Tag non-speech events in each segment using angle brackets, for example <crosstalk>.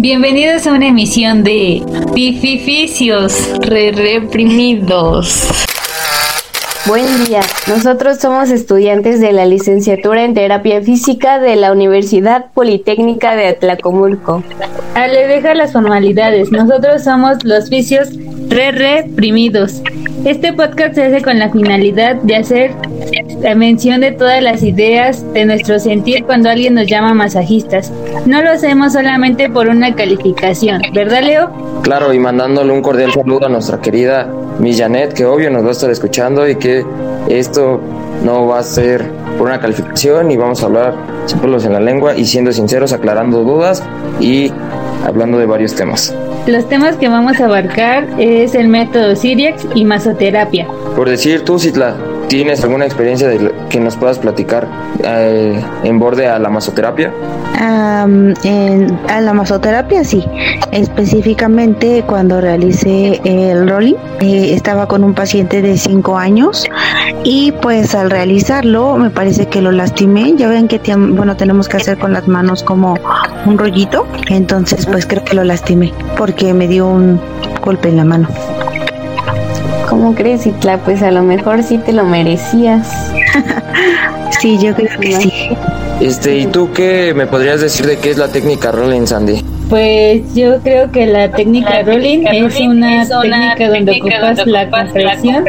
Bienvenidos a una emisión de Pifificios Re Reprimidos. Buen día, nosotros somos estudiantes de la licenciatura en terapia física de la Universidad Politécnica de Atlacomulco. Ale, deja las formalidades, nosotros somos los vicios re reprimidos. Este podcast se hace con la finalidad de hacer la mención de todas las ideas de nuestro sentir cuando alguien nos llama masajistas. No lo hacemos solamente por una calificación, ¿verdad Leo? Claro, y mandándole un cordial saludo a nuestra querida Miss Janet, que obvio nos va a estar escuchando y que esto no va a ser por una calificación y vamos a hablar sin pelos en la lengua y siendo sinceros, aclarando dudas y hablando de varios temas. Los temas que vamos a abarcar es el método Siriax y masoterapia. Por decir tú, Citla, ¿tienes alguna experiencia de que nos puedas platicar eh, en borde a la masoterapia? En, a la masoterapia sí, específicamente cuando realicé el rolling, eh, estaba con un paciente de 5 años y pues al realizarlo me parece que lo lastimé, ya ven que bueno tenemos que hacer con las manos como un rollito, entonces pues creo que lo lastimé porque me dio un golpe en la mano. ¿Cómo crees, Itla? Pues a lo mejor sí te lo merecías. <laughs> sí, yo creo que sí. Este, ¿y tú qué me podrías decir de qué es la técnica Rolling, Sandy? Pues yo creo que la técnica rolling es una técnica donde ocupas la compresión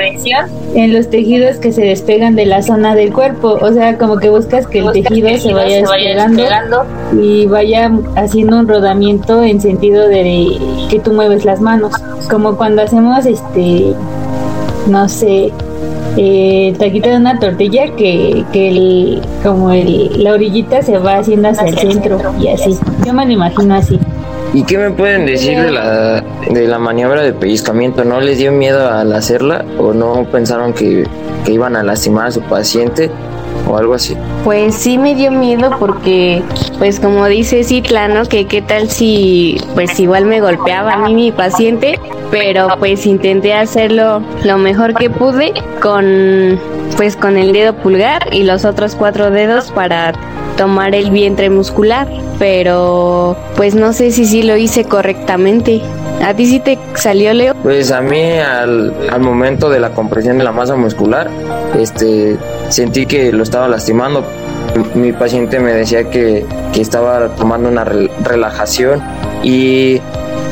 en los tejidos que se despegan de la zona del cuerpo, o sea, como que buscas que el tejido se vaya despegando y vaya haciendo un rodamiento en sentido de que tú mueves las manos, como cuando hacemos este no sé, eh, taquito de una tortilla que, que el, como el, la orillita se va haciendo hacia, el centro, y así. Yo me lo imagino así. ¿Y qué me pueden decir de la, de la maniobra de pellizcamiento? ¿No les dio miedo al hacerla o no pensaron que, que iban a lastimar a su paciente? O algo así? Pues sí me dio miedo porque, pues como dice Citla, ¿no? Que qué tal si, pues igual me golpeaba a mí mi paciente, pero pues intenté hacerlo lo mejor que pude con, pues con el dedo pulgar y los otros cuatro dedos para tomar el vientre muscular, pero pues no sé si sí lo hice correctamente. ¿A ti sí te salió, Leo? Pues a mí al, al momento de la compresión de la masa muscular, este, sentí que lo estaba lastimando. Mi paciente me decía que, que estaba tomando una relajación y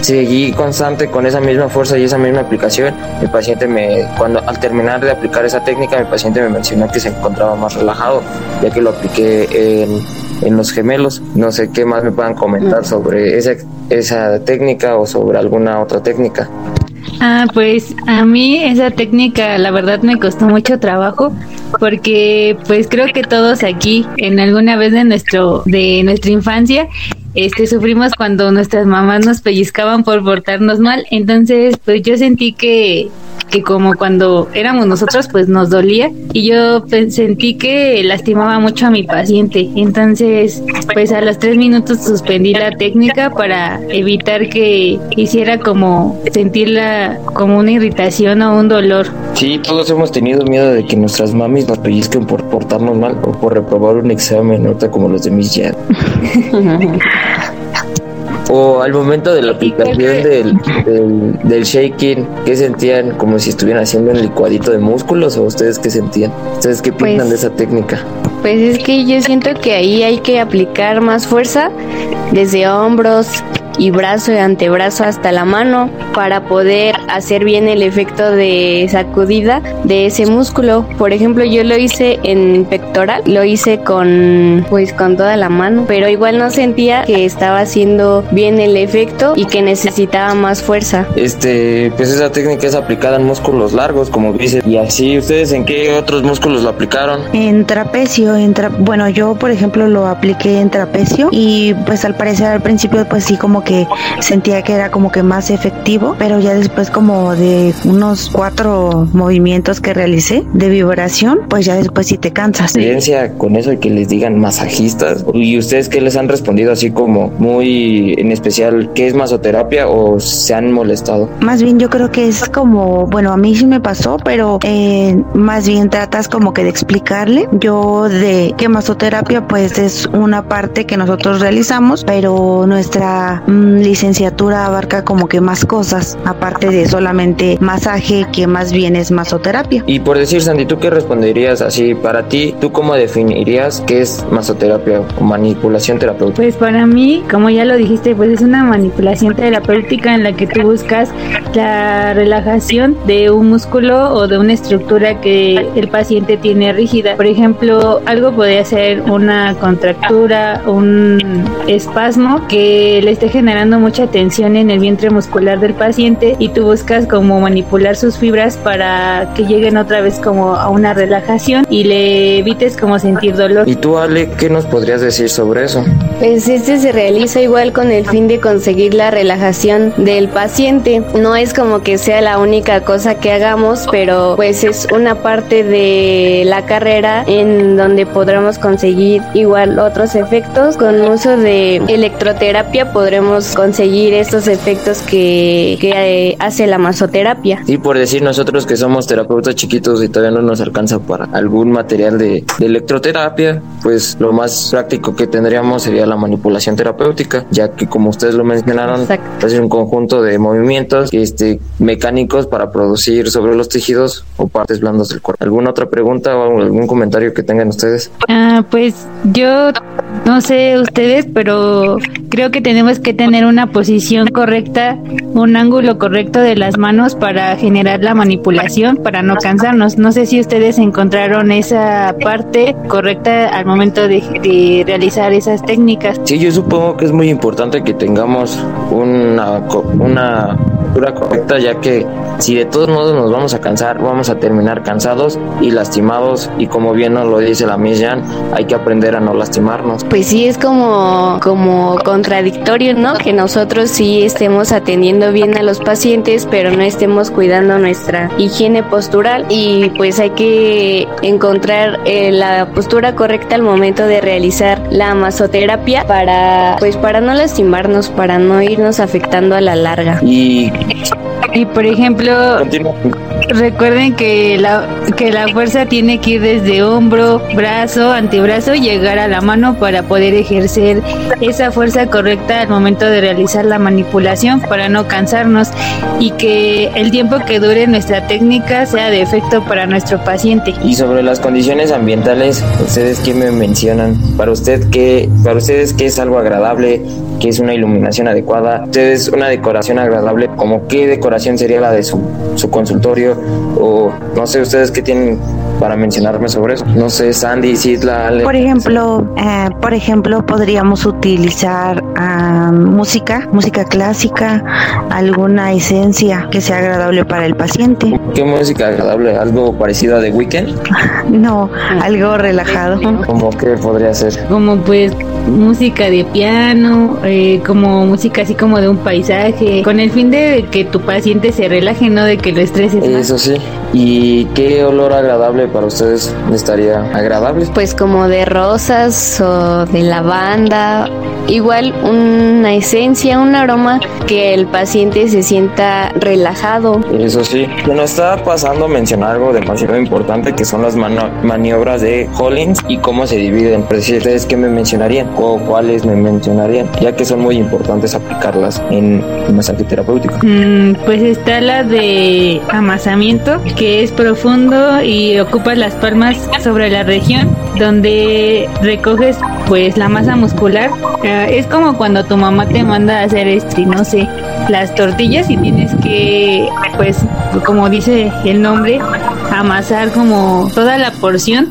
seguí constante con esa misma fuerza y esa misma aplicación. Mi paciente me, cuando al terminar de aplicar esa técnica, mi paciente me mencionó que se encontraba más relajado, ya que lo apliqué en, en los gemelos. No sé qué más me puedan comentar sobre esa, esa técnica o sobre alguna otra técnica. Ah, pues a mí esa técnica la verdad me costó mucho trabajo porque pues creo que todos aquí en alguna vez de nuestro de nuestra infancia este sufrimos cuando nuestras mamás nos pellizcaban por portarnos mal, entonces pues yo sentí que que como cuando éramos nosotros pues nos dolía. Y yo pues, sentí que lastimaba mucho a mi paciente. Entonces pues a los tres minutos suspendí la técnica para evitar que hiciera como sentirla como una irritación o un dolor. Sí todos hemos tenido miedo de que nuestras mamis nos pellizquen por portarnos mal o por reprobar un examen ahorita como los de Miss <laughs> Jan o al momento de la aplicación del, del, del, shaking, ¿qué sentían? ¿Como si estuvieran haciendo un licuadito de músculos o ustedes qué sentían? ¿Ustedes qué piensan pues, de esa técnica? Pues es que yo siento que ahí hay que aplicar más fuerza desde hombros, y brazo y antebrazo hasta la mano para poder hacer bien el efecto de sacudida de ese músculo. Por ejemplo, yo lo hice en pectoral, lo hice con pues con toda la mano, pero igual no sentía que estaba haciendo bien el efecto y que necesitaba más fuerza. Este, pues esa técnica es aplicada en músculos largos, como dice. Y así, ¿ustedes en qué otros músculos lo aplicaron? En trapecio, en bueno, yo por ejemplo lo apliqué en trapecio y pues al parecer al principio pues sí como que sentía que era como que más efectivo pero ya después como de unos cuatro movimientos que realicé de vibración, pues ya después sí te cansas. ¿Experiencia con eso de que les digan masajistas? ¿Y ustedes qué les han respondido así como muy en especial qué es masoterapia o se han molestado? Más bien yo creo que es como, bueno, a mí sí me pasó, pero eh, más bien tratas como que de explicarle. Yo de que masoterapia pues es una parte que nosotros realizamos, pero nuestra licenciatura abarca como que más cosas, aparte de solamente masaje, que más bien es masoterapia. Y por decir, Sandy, ¿tú qué responderías así para ti? ¿Tú cómo definirías qué es masoterapia o manipulación terapéutica? Pues para mí, como ya lo dijiste, pues es una manipulación terapéutica en la que tú buscas la relajación de un músculo o de una estructura que el paciente tiene rígida. Por ejemplo, algo podría ser una contractura, un espasmo que le esté generando mucha tensión en el vientre muscular del paciente y tú buscas como manipular sus fibras para que lleguen otra vez como a una relajación y le evites como sentir dolor. ¿Y tú, Ale, qué nos podrías decir sobre eso? Pues este se realiza igual con el fin de conseguir la relajación del paciente. No es como que sea la única cosa que hagamos, pero pues es una parte de la carrera en donde podremos conseguir igual otros efectos. Con uso de electroterapia podremos conseguir estos efectos que, que eh, hace la masoterapia. Y por decir nosotros que somos terapeutas chiquitos y todavía no nos alcanza para algún material de, de electroterapia, pues lo más práctico que tendríamos sería la manipulación terapéutica, ya que como ustedes lo mencionaron, es un conjunto de movimientos este, mecánicos para producir sobre los tejidos o partes blandas del cuerpo. ¿Alguna otra pregunta o algún comentario que tengan ustedes? Ah, pues yo no sé ustedes, pero creo que tenemos que tener una posición correcta, un ángulo correcto de las manos para generar la manipulación, para no cansarnos. No sé si ustedes encontraron esa parte correcta al momento de, realizar esas técnicas. Sí, yo supongo que es muy importante que tengamos una, una postura correcta, ya que si de todos modos nos vamos a cansar, vamos a terminar cansados y lastimados y como bien nos lo dice la Miss Jan, hay que aprender a no lastimarnos. Pues sí, es como, como contradictorio, ¿no? Que nosotros sí estemos atendiendo bien a los pacientes, pero no estemos cuidando nuestra higiene postural y pues hay que encontrar eh, la postura correcta al momento de realizar la masoterapia para pues para no lastimarnos, para no irnos afectando a la larga. Y It's Y por ejemplo, recuerden que la, que la fuerza tiene que ir desde hombro, brazo, antebrazo y llegar a la mano para poder ejercer esa fuerza correcta al momento de realizar la manipulación para no cansarnos y que el tiempo que dure nuestra técnica sea de efecto para nuestro paciente. Y sobre las condiciones ambientales, ustedes qué me mencionan? Para usted qué, para ustedes qué es algo agradable, qué es una iluminación adecuada, ustedes una decoración agradable, como qué decoración sería la de su, su consultorio o no sé ustedes qué tienen para mencionarme sobre eso. No sé, Sandy, Sidla, Ale. Por ejemplo, eh, por ejemplo, podríamos utilizar ah, música, música clásica, alguna esencia que sea agradable para el paciente. ¿Qué música agradable? ¿Algo parecido a The Weeknd? <laughs> No, algo relajado. ¿Cómo qué podría ser? Como pues música de piano, eh, como música así como de un paisaje, con el fin de que tu paciente se relaje, no de que lo estreses más. Eso sí. ¿Y qué olor agradable para ustedes estaría agradable? Pues como de rosas o de lavanda, igual una esencia, un aroma que el paciente se sienta relajado. Eso sí. Bueno, estaba pasando a mencionar algo demasiado importante que son las maniobras de Hollins y cómo se dividen. Pero si ustedes qué me mencionarían o cuáles me mencionarían, ya que son muy importantes aplicarlas en el masaje terapéutico. Mm, pues está la de amasamiento, que es profundo y ocupa las palmas sobre la región donde recoges pues la masa muscular. Eh, es como cuando tu mamá te manda a hacer este, no sé, las tortillas y tienes que pues como dice el nombre, amasar como toda la porción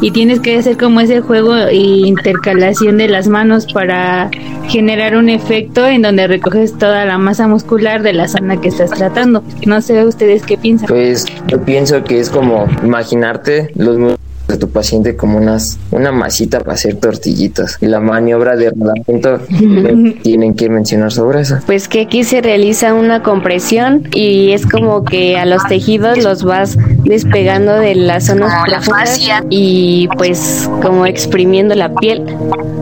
y tienes que hacer como ese juego e intercalación de las manos para generar un efecto en donde recoges toda la masa muscular de la zona que estás tratando. No sé ustedes qué piensan. Pues yo pienso que es como imaginarte los de tu paciente como unas una masita para hacer tortillitas y la maniobra de rodamiento <laughs> tienen que mencionar sobre eso. Pues que aquí se realiza una compresión y es como que a los tejidos los vas despegando de las zonas profundas y pues como exprimiendo la piel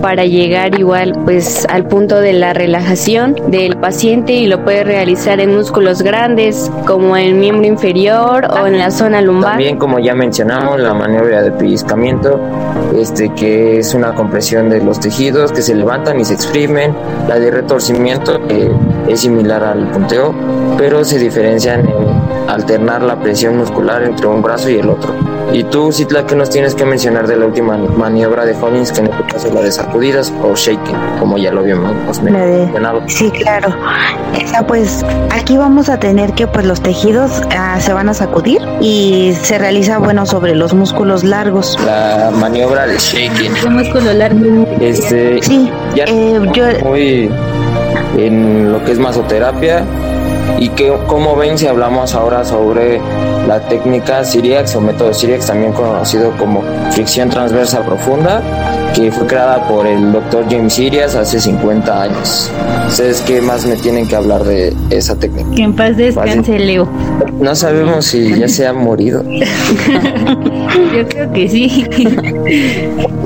para llegar igual pues al punto de la relajación del paciente y lo puede realizar en músculos grandes como en miembro inferior o en la zona lumbar. También como ya mencionamos la maniobra de pellizcamiento este que es una compresión de los tejidos que se levantan y se exprimen, la de retorcimiento que es similar al punteo, pero se diferencian en alternar la presión muscular entre un brazo y el otro. Y tú, Citla, ¿qué nos tienes que mencionar de la última maniobra de Hollins, que en este caso es la de sacudidas o shaking, como ya lo habíamos mencionado? Sí, claro. Esa pues, aquí vamos a tener que pues los tejidos ah, se van a sacudir y se realiza, bueno, sobre los músculos largos. La maniobra de shaking. ¿Qué músculo largo? Este, sí, ya eh, yo... muy en lo que es masoterapia y que como ven si hablamos ahora sobre la técnica Siriax o método Siriax también conocido como fricción transversa profunda que fue creada por el doctor James Sirias hace 50 años. ¿Ustedes qué más me tienen que hablar de esa técnica? Que en paz descanse, Leo. No sabemos si ya se ha morido. <laughs> Yo creo que sí.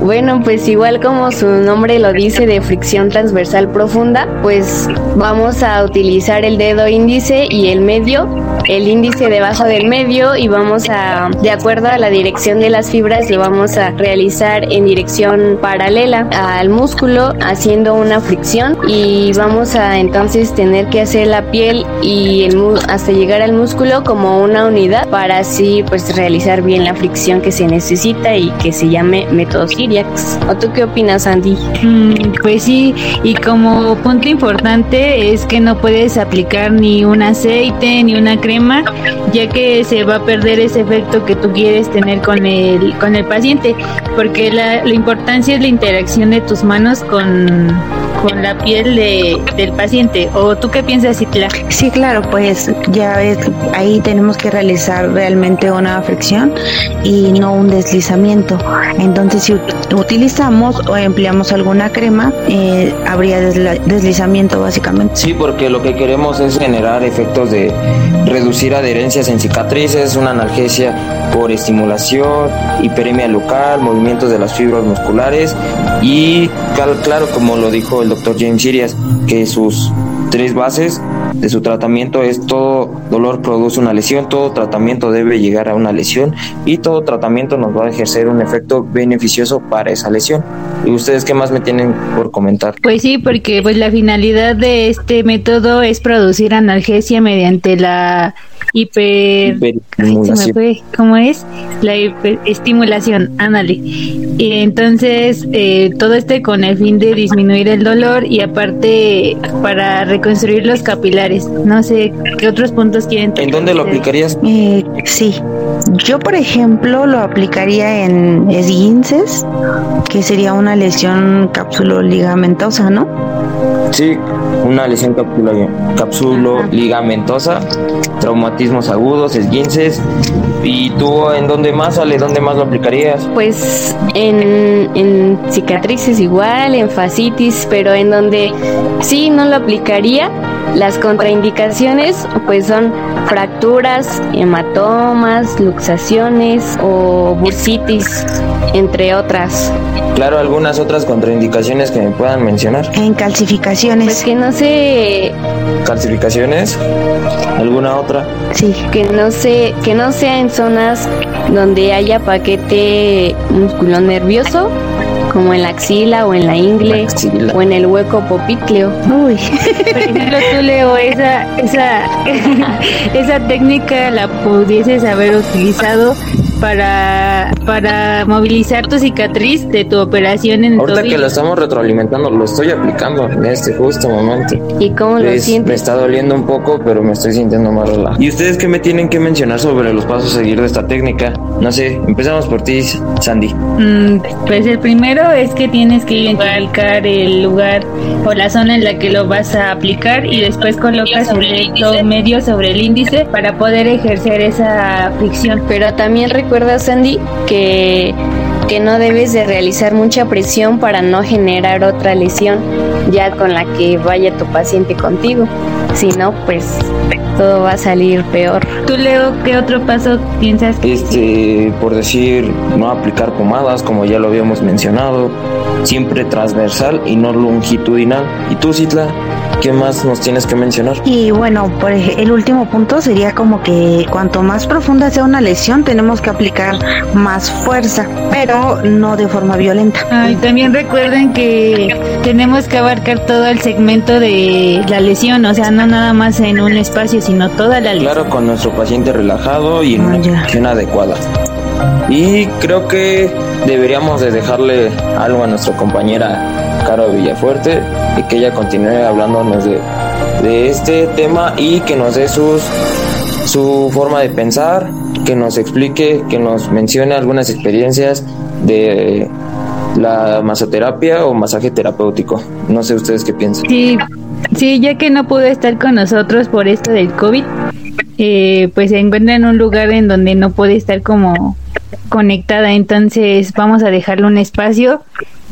Bueno, pues igual como su nombre lo dice de fricción transversal profunda, pues vamos a utilizar el dedo índice y el medio, el índice debajo del medio y vamos a, de acuerdo a la dirección de las fibras, lo vamos a realizar en dirección paralela al músculo haciendo una fricción y vamos a entonces tener que hacer la piel y el hasta llegar al músculo como una unidad para así pues realizar bien la fricción que se necesita y que se llame método Siriax. ¿O tú qué opinas, Andy? Mm, pues sí, y como punto importante es que no puedes aplicar ni un aceite ni una crema, ya que se va a perder ese efecto que tú quieres tener con el con el paciente, porque la, la importancia es la interacción de tus manos con con la piel de, del paciente. ¿O tú qué piensas, Citla? Sí, claro, pues ya ves, ahí tenemos que realizar realmente una fricción y no un deslizamiento. Entonces, si utilizamos o empleamos alguna crema, eh, habría deslizamiento básicamente. Sí, porque lo que queremos es generar efectos de reducir adherencias en cicatrices, una analgesia por estimulación, hiperemia local, movimientos de las fibras musculares y claro, como lo dijo el doctor James Sirias, que sus tres bases de su tratamiento es todo dolor produce una lesión, todo tratamiento debe llegar a una lesión y todo tratamiento nos va a ejercer un efecto beneficioso para esa lesión. ¿Y ustedes qué más me tienen por comentar? Pues sí, porque pues la finalidad de este método es producir analgesia mediante la hiper... ¿Cómo es? La hiperestimulación, ándale. Y entonces, eh, todo este con el fin de disminuir el dolor y aparte para reconstruir los capilares. No sé, ¿qué otros puntos quieren ¿En dónde lo aplicarías? Eh, sí, yo por ejemplo lo aplicaría en esguinces, que sería una lesión cápsulo ligamentosa, ¿no? Sí, una lesión cápsulo ligamentosa, traumatismos agudos, esguinces. ¿Y tú en dónde más sale? ¿Dónde más lo aplicarías? Pues en, en cicatrices igual, en fascitis, pero en donde sí no lo aplicaría. Las contraindicaciones pues son fracturas, hematomas, luxaciones o bursitis, entre otras. Claro, algunas otras contraindicaciones que me puedan mencionar. En calcificaciones. Pues que no sé. ¿Calcificaciones? ¿Alguna otra? Sí. Que no sé, que no sea en zonas donde haya paquete musculo nervioso como en la axila o en la ingle o en el hueco popícleo. Uy, por ejemplo, tú Leo, esa, esa, <laughs> esa técnica la pudieses haber utilizado para, para movilizar tu cicatriz de tu operación en Ahorita que lo estamos retroalimentando, lo estoy aplicando en este justo momento. ¿Y cómo lo sientes? Me está doliendo un poco, pero me estoy sintiendo más relajado. ¿Y ustedes qué me tienen que mencionar sobre los pasos a seguir de esta técnica? No sé, empezamos por ti, Sandy. Mm, pues el primero es que tienes que identificar el lugar o la zona en la que lo vas a aplicar y después colocas el dedo medio sobre el índice para poder ejercer esa fricción. Pero también recuerda, Sandy, que que no debes de realizar mucha presión para no generar otra lesión ya con la que vaya tu paciente contigo. Si no, pues todo va a salir peor. ¿Tú, Leo, qué otro paso piensas? Este, por decir, no aplicar pomadas, como ya lo habíamos mencionado, siempre transversal y no longitudinal. ¿Y tú, Citla? ¿Qué más nos tienes que mencionar? Y bueno, por el último punto sería como que cuanto más profunda sea una lesión, tenemos que aplicar más fuerza, pero no de forma violenta. y también recuerden que tenemos que abarcar todo el segmento de la lesión, o sea, no nada más en un espacio, sino toda la lesión. Claro, con nuestro paciente relajado y en una ah, posición adecuada. Y creo que deberíamos de dejarle algo a nuestra compañera Caro Villafuerte y que ella continúe hablándonos de, de este tema y que nos dé sus su forma de pensar, que nos explique, que nos mencione algunas experiencias de la masoterapia o masaje terapéutico. No sé ustedes qué piensan. Sí, sí, ya que no pudo estar con nosotros por esto del COVID, eh, pues se encuentra en un lugar en donde no puede estar como conectada, entonces vamos a dejarle un espacio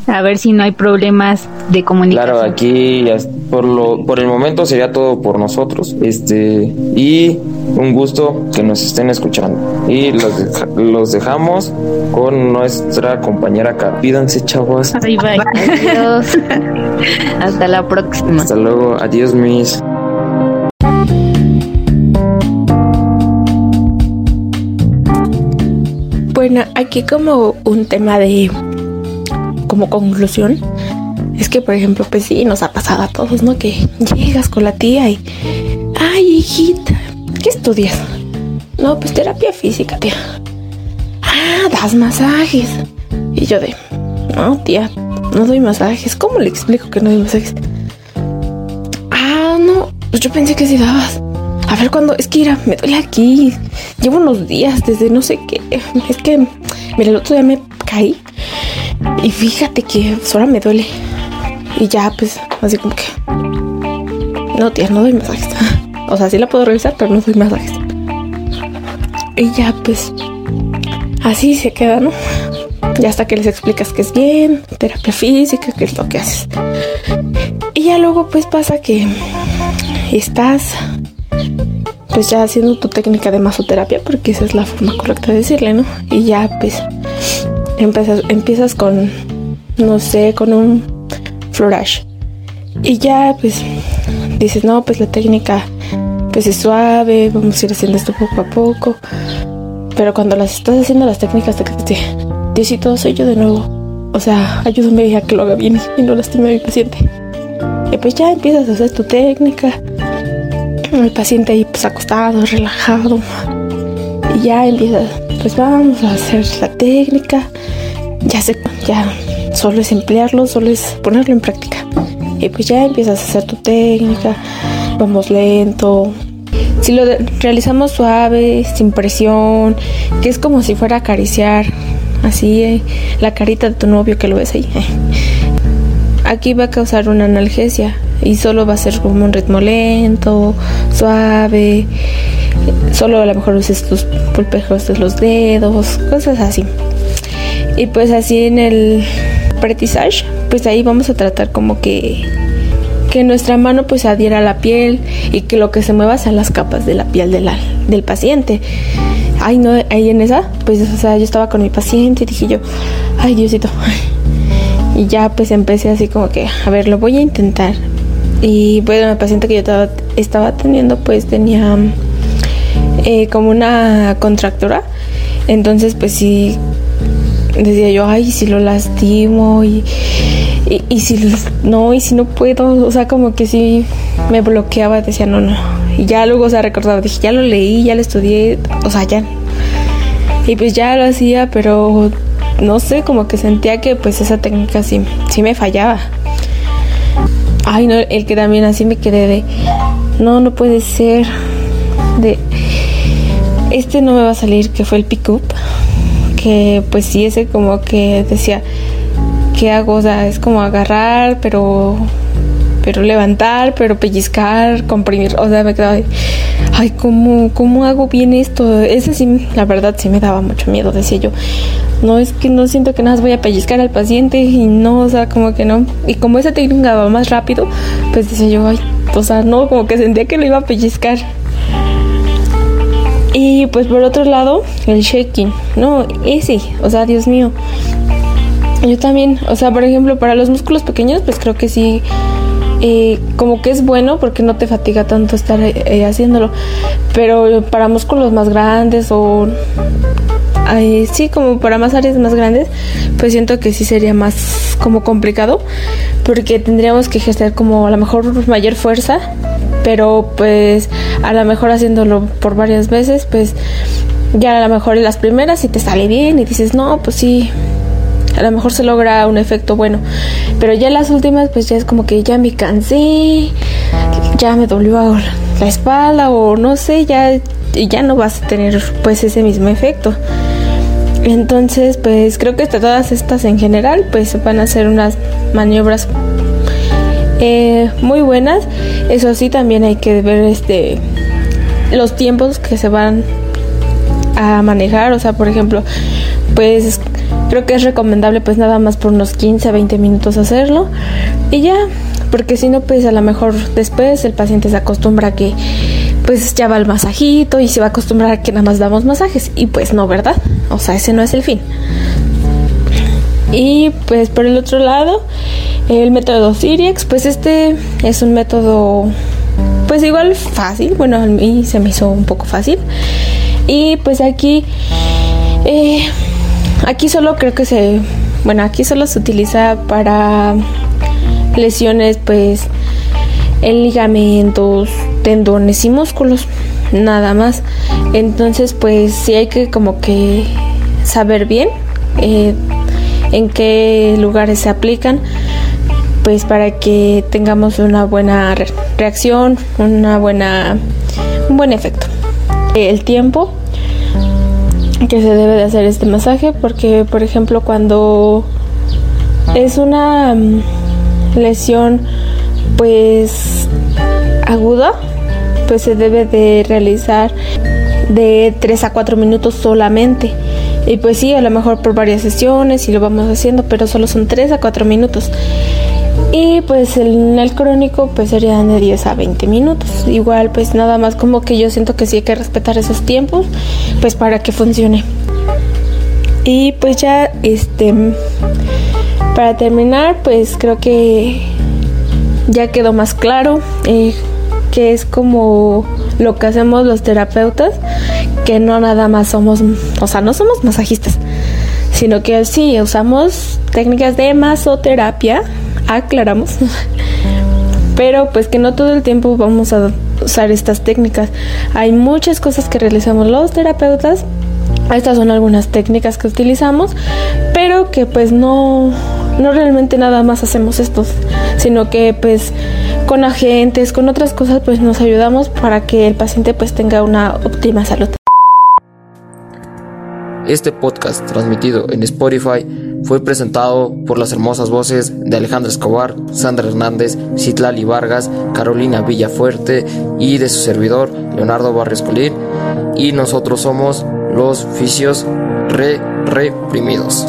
a ver si no hay problemas de comunicación. Claro, aquí por lo por el momento sería todo por nosotros. Este y un gusto que nos estén escuchando. Y los, los dejamos con nuestra compañera Capídanse, chavos. Bye, bye. Adiós. <laughs> Hasta la próxima. Hasta luego. Adiós, mis. Bueno, aquí como un tema de como conclusión es que por ejemplo pues sí nos ha pasado a todos, ¿no? Que llegas con la tía y ay hijita, ¿qué estudias? No, pues terapia física, tía. Ah, das masajes. Y yo de, no, tía, no doy masajes. ¿Cómo le explico que no doy masajes? Ah, no, pues yo pensé que sí dabas. A ver cuándo, es que mira, me duele aquí. Llevo unos días desde no sé qué. Es que, mira, el otro día me caí. Y fíjate que solo me duele. Y ya, pues, así como que. No, tía, no doy masajes. <laughs> O sea, sí la puedo revisar, pero no doy masajes. Y ya, pues, así se queda, ¿no? Ya hasta que les explicas que es bien, terapia física, que es lo que haces. Y ya luego, pues, pasa que estás pues ya haciendo tu técnica de masoterapia, porque esa es la forma correcta de decirle, ¿no? Y ya pues empiezas, empiezas con, no sé, con un florash. Y ya pues dices, no, pues la técnica pues es suave, vamos a ir haciendo esto poco a poco. Pero cuando las estás haciendo las técnicas de que Diosito, soy yo de nuevo. O sea, ayúdame a que lo haga bien y no lastime a mi paciente. Y pues ya empiezas a hacer tu técnica el paciente ahí pues acostado, relajado. Y ya empieza, pues vamos a hacer la técnica. Ya se, ya solo es emplearlo, solo es ponerlo en práctica. Y pues ya empiezas a hacer tu técnica, vamos lento. Si lo realizamos suave, sin presión, que es como si fuera a acariciar así eh, la carita de tu novio que lo ves ahí. Aquí va a causar una analgesia y solo va a ser como un ritmo lento, suave, solo a lo mejor uses tus pulpejos de los dedos, cosas así. Y pues así en el pretissage, pues ahí vamos a tratar como que que nuestra mano pues adhiera a la piel y que lo que se mueva sean las capas de la piel del, del paciente. Ay, no, ahí en esa, pues, o sea, yo estaba con mi paciente y dije yo, ay, Diosito. <laughs> Y ya pues empecé así como que, a ver, lo voy a intentar. Y bueno, el paciente que yo estaba, estaba pues tenía eh, como una contractura. Entonces pues sí, decía yo, ay, si lo lastimo y, y, si no, y si no puedo, o sea, como que sí me bloqueaba, decía, no, no. Y ya luego, o sea, recordaba, dije, ya lo leí, ya lo estudié, o sea, ya. Y pues ya lo hacía, pero no sé, como que sentía que pues esa técnica sí, sí me fallaba. Ay, no, el que también así me quedé de, no, no puede ser, de, este no me va a salir, que fue el pick-up, que pues sí, ese como que decía, ¿qué hago? O sea, es como agarrar, pero pero levantar, pero pellizcar, comprimir, o sea, me quedaba, ay, ¿cómo, ¿cómo hago bien esto? Ese sí, la verdad sí me daba mucho miedo, decía yo. No es que no siento que nada voy a pellizcar al paciente y no, o sea, como que no. Y como esa técnica va más rápido, pues decía yo, ay, o sea, no, como que sentía que lo iba a pellizcar. Y pues por otro lado, el shaking, no, ese, o sea, Dios mío. Yo también, o sea, por ejemplo, para los músculos pequeños, pues creo que sí eh, como que es bueno porque no te fatiga tanto estar eh, haciéndolo. Pero para músculos más grandes o sí, como para más áreas más grandes, pues siento que sí sería más como complicado porque tendríamos que ejercer como a lo mejor mayor fuerza, pero pues a lo mejor haciéndolo por varias veces, pues ya a lo mejor en las primeras si te sale bien y dices, no, pues sí, a lo mejor se logra un efecto bueno. Pero ya las últimas, pues ya es como que ya me cansé, ya me dolió la espalda o no sé, ya, ya no vas a tener pues ese mismo efecto. Entonces, pues creo que todas estas en general, pues van a ser unas maniobras eh, muy buenas. Eso sí, también hay que ver este los tiempos que se van a manejar. O sea, por ejemplo, pues Creo que es recomendable pues nada más por unos 15 a 20 minutos hacerlo y ya, porque si no pues a lo mejor después el paciente se acostumbra a que pues ya va el masajito y se va a acostumbrar a que nada más damos masajes y pues no, ¿verdad? O sea, ese no es el fin. Y pues por el otro lado, el método Siriex, pues este es un método pues igual fácil, bueno, a mí se me hizo un poco fácil. Y pues aquí eh, Aquí solo creo que se, bueno, aquí solo se utiliza para lesiones pues en ligamentos, tendones y músculos, nada más. Entonces pues sí hay que como que saber bien eh, en qué lugares se aplican pues para que tengamos una buena reacción, una buena un buen efecto. El tiempo que se debe de hacer este masaje porque por ejemplo cuando es una mm, lesión pues aguda pues se debe de realizar de 3 a 4 minutos solamente y pues sí a lo mejor por varias sesiones y lo vamos haciendo pero solo son 3 a 4 minutos y pues en el crónico pues serían de 10 a 20 minutos. Igual pues nada más como que yo siento que sí hay que respetar esos tiempos pues para que funcione. Y pues ya este para terminar pues creo que ya quedó más claro eh, que es como lo que hacemos los terapeutas, que no nada más somos, o sea, no somos masajistas, sino que sí usamos técnicas de masoterapia aclaramos. <laughs> Pero pues que no todo el tiempo vamos a usar estas técnicas. Hay muchas cosas que realizamos los terapeutas. Estas son algunas técnicas que utilizamos, pero que pues no, no realmente nada más hacemos estos, sino que pues con agentes, con otras cosas pues nos ayudamos para que el paciente pues tenga una óptima salud. Este podcast transmitido en Spotify fue presentado por las hermosas voces de Alejandra Escobar, Sandra Hernández, Citlali Vargas, Carolina Villafuerte y de su servidor Leonardo Barrios Colín y nosotros somos los oficios re reprimidos.